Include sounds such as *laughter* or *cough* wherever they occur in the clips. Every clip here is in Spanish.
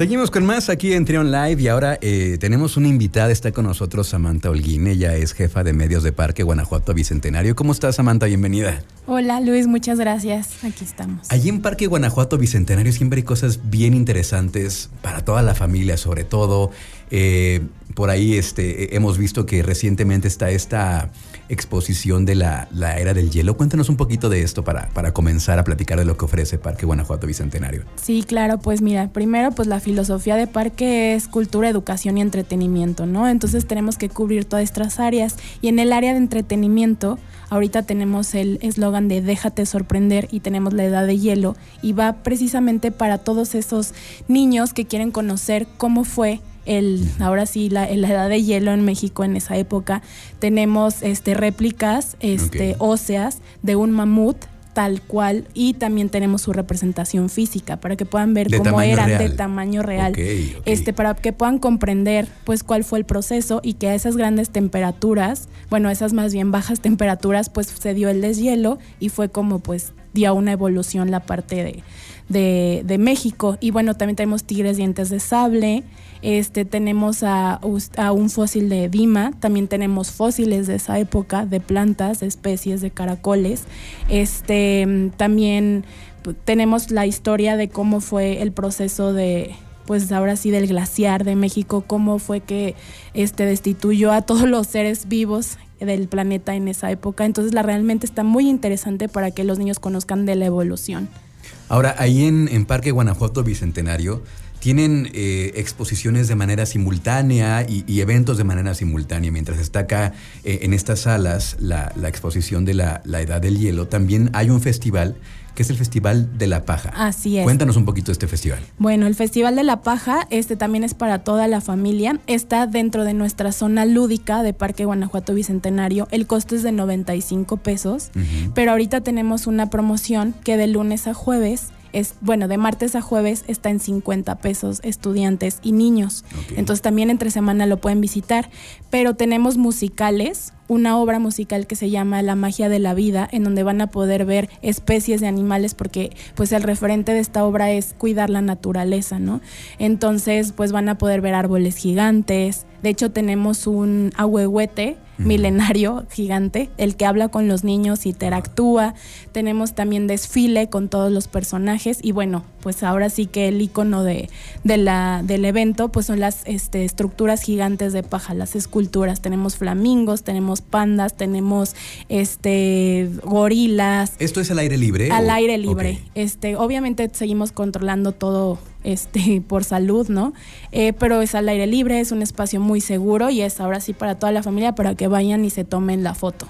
Seguimos con más aquí en Trion Live y ahora eh, tenemos una invitada, está con nosotros Samantha Holguín, ella es jefa de medios de Parque Guanajuato Bicentenario. ¿Cómo estás Samantha? Bienvenida. Hola Luis, muchas gracias, aquí estamos. Allí en Parque Guanajuato Bicentenario siempre hay cosas bien interesantes para toda la familia, sobre todo. Eh, por ahí este, hemos visto que recientemente está esta exposición de la, era del hielo. Cuéntanos un poquito de esto para, para comenzar a platicar de lo que ofrece Parque Guanajuato Bicentenario. Sí, claro, pues mira, primero pues la filosofía de Parque es cultura, educación y entretenimiento, ¿no? Entonces tenemos que cubrir todas estas áreas y en el área de entretenimiento ahorita tenemos el eslogan de déjate sorprender y tenemos la edad de hielo y va precisamente para todos esos niños que quieren conocer cómo fue el, ahora sí, la, la, edad de hielo en México en esa época. Tenemos este, réplicas este, óseas de un mamut tal cual y también tenemos su representación física para que puedan ver cómo eran de tamaño real. Este para que puedan comprender pues cuál fue el proceso y que a esas grandes temperaturas bueno a esas más bien bajas temperaturas pues se dio el deshielo y fue como pues dio una evolución la parte de, de, México y bueno también tenemos tigres dientes de sable este, tenemos a, un fósil de Dima, también tenemos fósiles de esa época de plantas, especies, de caracoles. Este, también tenemos la historia de cómo fue el proceso de, pues ahora sí del glaciar de México, cómo fue que este destituyó a todos los seres vivos del planeta en esa época. Entonces la realmente está muy interesante para que los niños conozcan de la evolución. Ahora, ahí en, en Parque Guanajuato Bicentenario, tienen eh, exposiciones de manera simultánea y, eventos de manera simultánea. Mientras está acá eh, en estas salas la, exposición de la, Edad del Hielo, también hay un festival que es el Festival de la Paja. Así es. Cuéntanos un poquito de este festival. Bueno, el Festival de la Paja este también es para toda la familia. Está dentro de nuestra zona lúdica de Parque Guanajuato Bicentenario. El costo es de 95 pesos, pero ahorita tenemos una promoción que de lunes a jueves es, bueno, de martes a jueves está en 50 pesos estudiantes y niños. Entonces también entre semana lo pueden visitar. Pero tenemos musicales, una obra musical que se llama La magia de la vida, en donde van a poder ver especies de animales, porque pues el referente de esta obra es cuidar la naturaleza, ¿no? Entonces, pues van a poder ver árboles gigantes. De hecho, tenemos un ahuehuete milenario gigante, el que habla con los niños, interactúa. Tenemos también desfile con todos los personajes y bueno, pues ahora sí que el icono de, la, del evento pues son las este, estructuras gigantes de paja, las esculturas. Tenemos flamingos, tenemos pandas, tenemos este gorilas. ¿Esto es al aire libre? Al aire libre. Este, obviamente seguimos controlando todo este, *laughs* por salud, ¿no? Eh, pero es al aire libre, es un espacio muy seguro y es ahora sí para toda la familia para que vayan y se tomen la foto.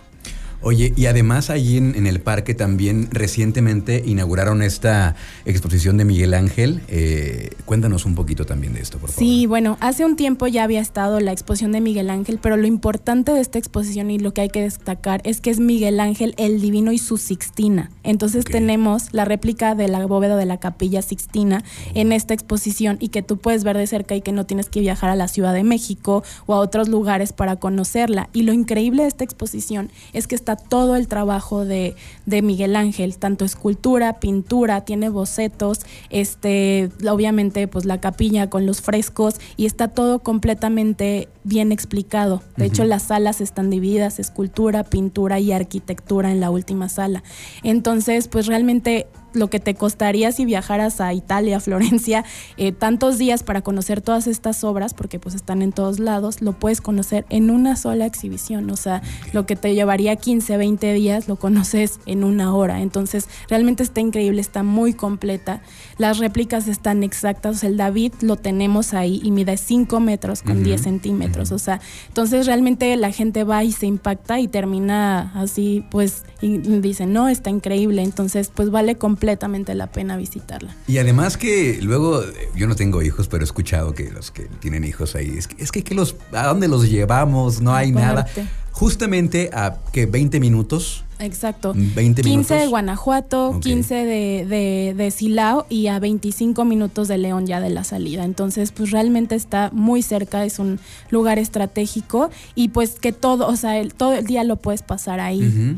Oye, y además allí en, el parque también recientemente inauguraron esta exposición de Miguel Ángel. Eh, cuéntanos un poquito también de esto, por favor. Sí, bueno, hace un tiempo ya había estado la exposición de Miguel Ángel, pero lo importante de esta exposición y lo que hay que destacar es que es Miguel Ángel el Divino y su Sixtina. Entonces tenemos la réplica de la bóveda de la capilla Sixtina en esta exposición y que tú puedes ver de cerca y que no tienes que viajar a la Ciudad de México o a otros lugares para conocerla. Y lo increíble de esta exposición es que está todo el trabajo de, Miguel Ángel, tanto escultura, pintura, tiene bocetos, este, obviamente pues la capilla con los frescos y está todo completamente bien explicado. De hecho, las salas están divididas, escultura, pintura y arquitectura en la última sala. Entonces, pues realmente lo que te costaría si viajaras a Italia, *laughs* Florencia, eh, tantos días para conocer todas estas obras, porque pues están en todos lados, lo puedes conocer en una sola exhibición. O sea, lo que te llevaría 15, 20 días, lo conoces en una hora. Entonces, realmente está increíble, está muy completa. Las réplicas están exactas. el David lo tenemos ahí y mide 5 metros con 10 centímetros. O sea, entonces realmente la gente va y se impacta y termina así, pues, y dicen, no, está increíble. Entonces, pues vale completamente la pena visitarla. Y además que luego, yo no tengo hijos, pero he escuchado que los que tienen hijos ahí, es que, es que, los, ¿a dónde los llevamos? No hay nada. Justamente a que 20 minutos. Exacto. 20 15 de Guanajuato, 15 de, de, Silao y a 25 minutos de León ya de la salida. Entonces, pues realmente está muy cerca, es un lugar estratégico y pues que todo, o sea, el, todo el día lo puedes pasar ahí.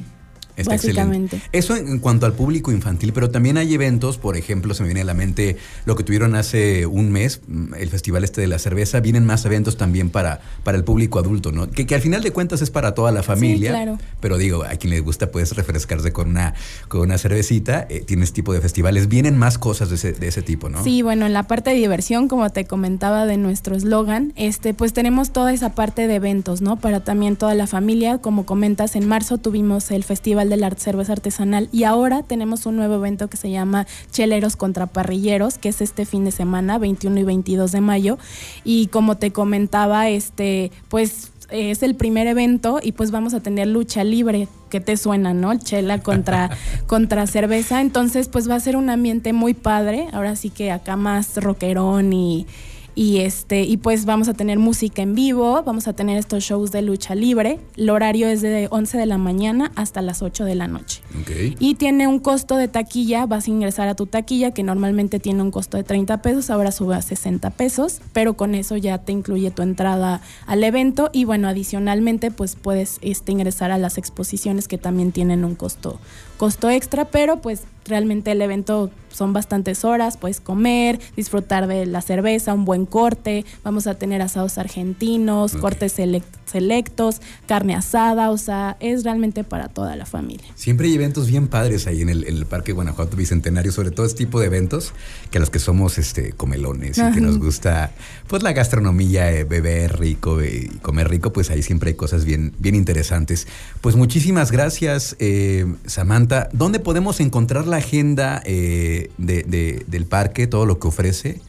Está básicamente. Excelente. Eso en, cuanto al público infantil, pero también hay eventos, por ejemplo, se me viene a la mente lo que tuvieron hace un mes, mm, el Festival este de la Cerveza, vienen más eventos también para, para el público adulto, ¿no? Que, que al final de cuentas es para toda la familia. Sí, claro. Pero digo, a quien le gusta puedes refrescarse con una, con una cervecita, eh, tienes tipo de festivales, vienen más cosas de ese, de ese tipo, ¿no? Sí, bueno, en la parte de diversión, como te comentaba de nuestro eslogan, este, pues tenemos toda esa parte de eventos, ¿no? Para también toda la familia, como comentas, en marzo tuvimos el Festival de la Cerveza Artesanal y ahora tenemos un nuevo evento que se llama Cheleros contra Parrilleros, que es este fin de semana, 21 y 22 de mayo. Y como te comentaba, este, pues es el primer evento y pues vamos a tener lucha libre, que te suena, ¿no? Chela contra, *laughs* contra cerveza. Entonces, pues va a ser un ambiente muy padre. Ahora sí que acá más rockerón y, y este y pues vamos a tener música en vivo, vamos a tener estos shows de lucha libre. El horario es de 11 de la mañana hasta las 8 de la noche. Okay. Y tiene un costo de taquilla, vas a ingresar a tu taquilla que normalmente tiene un costo de 30 pesos, ahora sube a 60 pesos, pero con eso ya te incluye tu entrada al evento y bueno, adicionalmente pues puedes este, ingresar a las exposiciones que también tienen un costo costo extra, pero pues realmente el evento son bastantes horas, puedes comer, disfrutar de la cerveza, un buen corte, vamos a tener asados argentinos, okay. cortes select selectos, carne asada, o sea, es realmente para toda la familia. Siempre hay eventos bien padres ahí en el, en el Parque Guanajuato Bicentenario, sobre todo este tipo de eventos que a los que somos este comelones y que nos gusta pues la gastronomía, eh, beber rico y comer rico, pues ahí siempre hay cosas bien, bien interesantes. Pues muchísimas gracias, eh, Samantha. ¿Dónde podemos encontrar la agenda eh, de, de, del parque, todo lo que ofrece?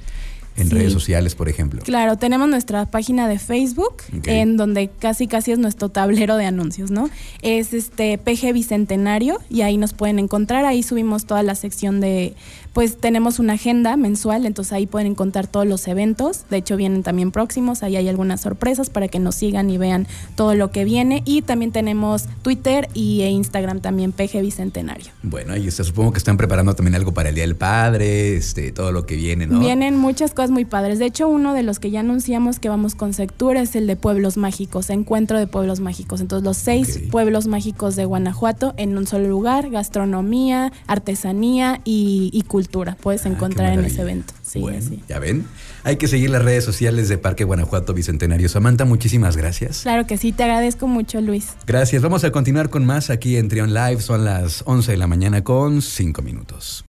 En sí. redes sociales, por ejemplo. Claro, tenemos nuestra página de Facebook, okay. en donde casi casi es nuestro tablero de anuncios, ¿no? Es este PG Bicentenario y ahí nos pueden encontrar, ahí subimos toda la sección de, pues tenemos una agenda mensual, entonces ahí pueden encontrar todos los eventos, de hecho vienen también próximos, ahí hay algunas sorpresas para que nos sigan y vean todo lo que viene y también tenemos Twitter y Instagram también PG Bicentenario. Bueno, y supongo que están preparando también algo para el Día del Padre, este, todo lo que viene, ¿no? Vienen muchas cosas muy padres. De hecho, uno de los que ya anunciamos que vamos con Sectura es el de Pueblos Mágicos, Encuentro de Pueblos Mágicos. Entonces, los seis okay. pueblos mágicos de Guanajuato en un solo lugar, gastronomía, artesanía y, y cultura. Puedes encontrar ah, en ese evento. Sí, bueno, sí. Ya ven. Hay que seguir las redes sociales de Parque Guanajuato Bicentenario. Samantha, muchísimas gracias. Claro que sí, te agradezco mucho, Luis. Gracias. Vamos a continuar con más aquí en Trion Live. Son las 11 de la mañana con 5 minutos.